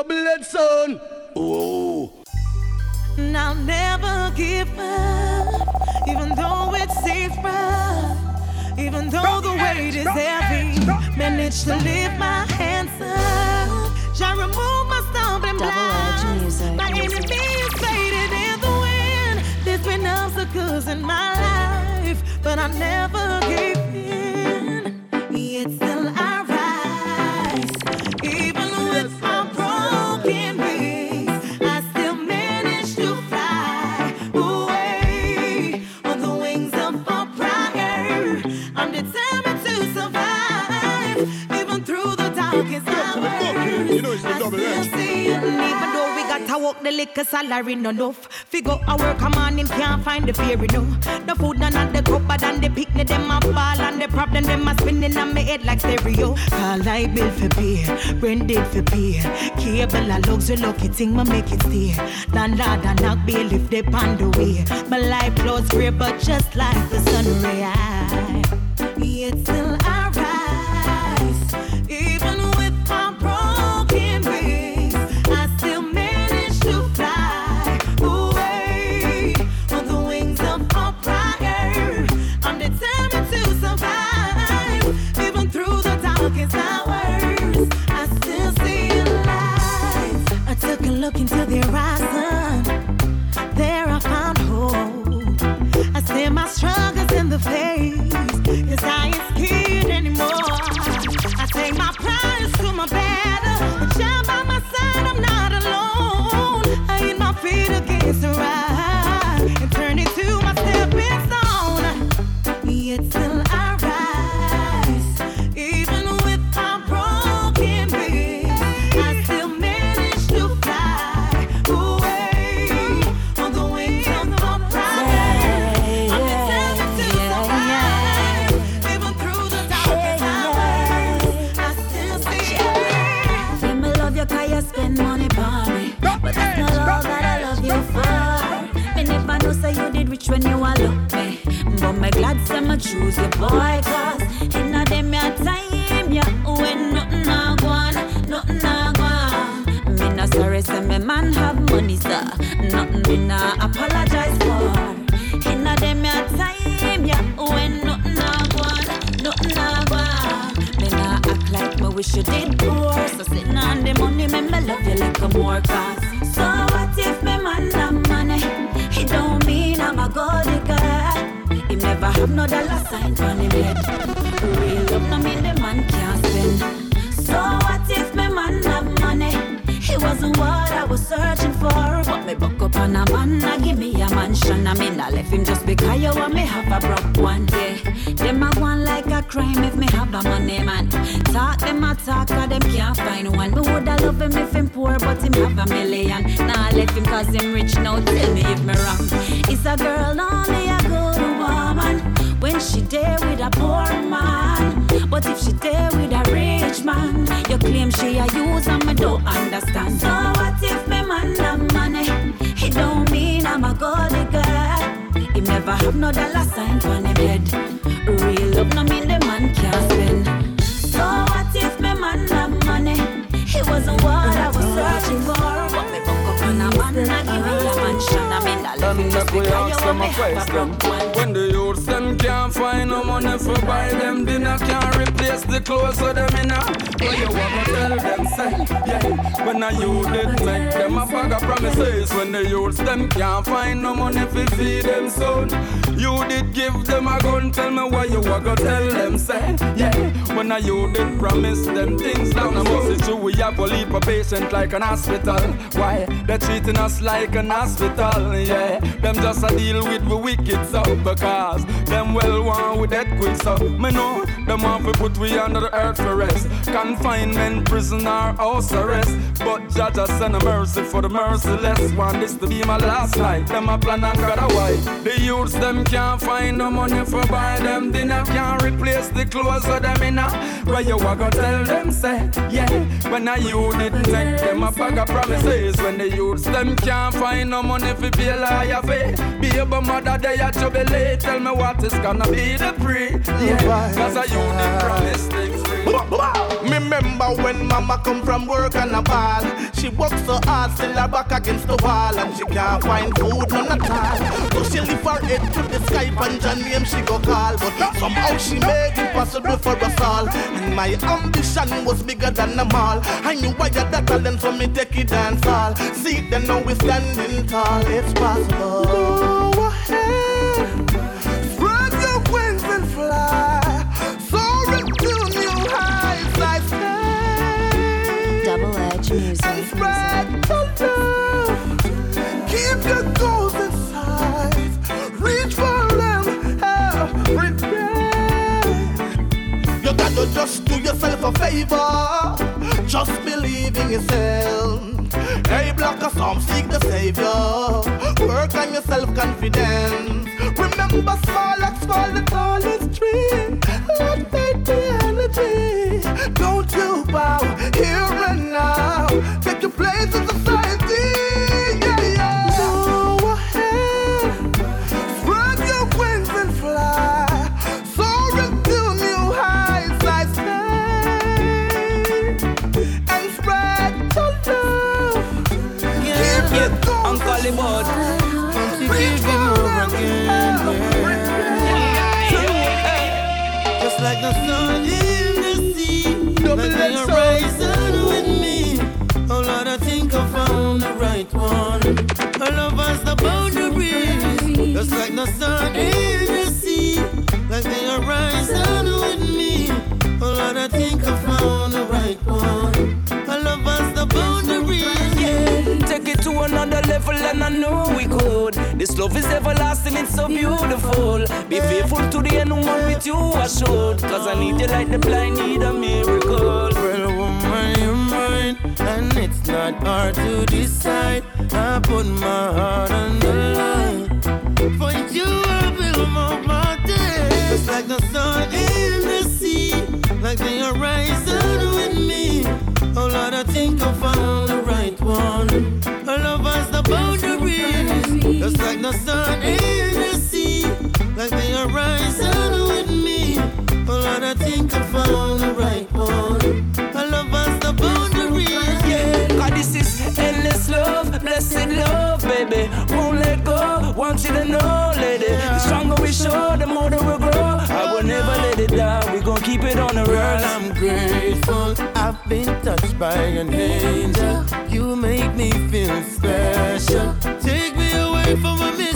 double head son. Oh. And I'll never give up, even though it seems rough. Even though the weight is heavy, manage to lift my hands up. Shall remove my stumbling blocks. My enemy is faded in the wind. There's been obstacles in my life, but I never to work the liquor salary no enough Figure a work a man him can't find the fear enough. The food none of the cupboard and the picnic them a ball And the problem them a spinning on me head like stereo. Call light bill for beer, rent it for beer. Cable a luxury lucky thing me make it stay Landlord a knock if they on the way. My life flows grey but just like the sun ray Yet still I rich when you a look me. But me glad say me choose you, boy. Cause in a them your time, yeah, when nothing a go on, nothing a go on. Me not sorry say me man have money, sir. Nothing me not apologize He have no dollar sign on him head. Real love no mean the man can't spend. So what if me man have money? It wasn't what I was searching for. But me buck up on a man, I give me a mansion. I mean, I left him just because you want me have a broke one. Yeah, them a one like a crime if me have a money man. Talk them a talk, cause them can't find one. Me woulda love him if him poor, but him have a million. Nah, I left him cause him rich. Now tell me if me wrong. It's a girl only a a poor man. But if she there with a rich man, you claim she a use and me don't understand. So what if me man have money? It don't mean I'm a gold digger. He never have no dollar sign on him head. Real love no mean the man can't spend. So what if me man have money? It wasn't what I was searching for. But me buck up on a man and give me a mansion. I mean, I love him Them just make we because ask you them want a me have a question. broke one. When the youths can't find no money for buy them dinner, can't replace the clothes so them inna. What you wanna tell them say? Yeah, when a youth did make them a bag of promises. When the youths them can't find no money for feed them son. You did give them a gun, tell me what you wanna tell them say? Yeah, when a youth did promise them things down the must it's true we have a leap a patient like an hospital. Why they treating us like an hospital? Yeah, them just a deal with we wicked so because them well want with that quick so me know them want to put we under the earth for rest, confinement, prison or house arrest. But judge us send a mercy for the merciless. one. this to be my last night. Them a plan and got a why. The youths them can't find no money for buy them dinner, can't replace the clothes of them inna. Where you a go tell them say yeah. When a you didn't take them a bag of promises. When the youths them can't find no money for pay lawyer fee. Baby mother they a jubilate. Tell me what is gonna be the pre. Yeah, cause a you did promise things free. Remember when mama come from work and a ball. She works so hard, still her back against the wall. And she can't find food, none at all. So she lift her head to the sky and Jah name she go call. But somehow she made it possible for us all. And my ambition was bigger than them all. I knew I had that talent so me take it dance all See them now we standing tall, it's possible day. You just do yourself a favor. Just believe in yourself. Hey, block a some seek the savior. Work on your self confidence. Remember, small like small, the tallest tree. Let faith be goals Uncle Libod. Reach for them every Just like the sun in the sea, Double like the horizon with me. Oh Lord, I think I found the right one. Our love has the boundaries, just like the sun in and I know we could. This love is everlasting, it's so beautiful. Be faithful to the end, one with you I should. Cause I need you like the blind need a miracle. Well, woman, you're mine, and it's not hard to decide. I put my heart on the line. For you, I build my mountain. Just like the sun in the sea, like the horizon by an angel. You make me feel special. Take me away from a minute.